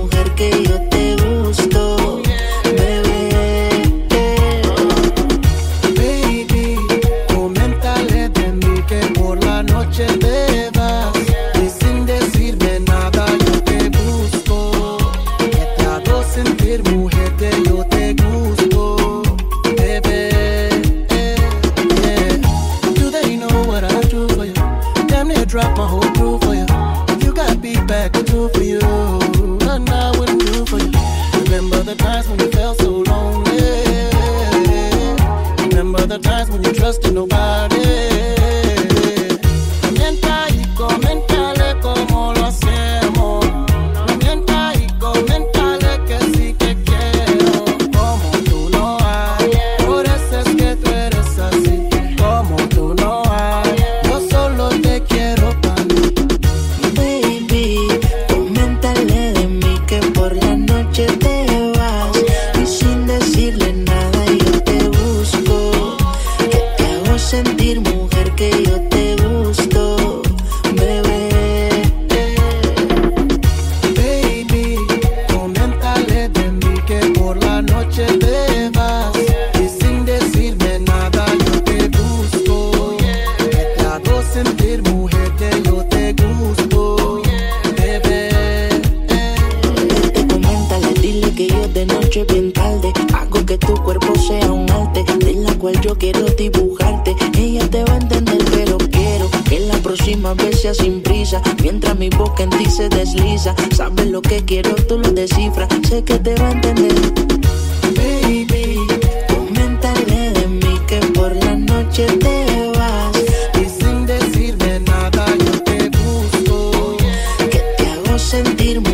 mujer que yo te gusto, bebé. Baby, coméntale de mí que por la noche bebas. Y sin decirme nada, yo te busco. Que te hago sentir mujer que yo te gusto, bebé. Do they know what I do for you? Damn near drop my whole body. yo quiero dibujarte. Ella te va a entender, pero quiero que la próxima vez sea sin prisa. Mientras mi boca en ti se desliza, sabes lo que quiero, tú lo descifras. Sé que te va a entender. Baby, coméntale de mí que por la noche te vas. Y sin decirme nada, yo te busco. Que te hago sentirme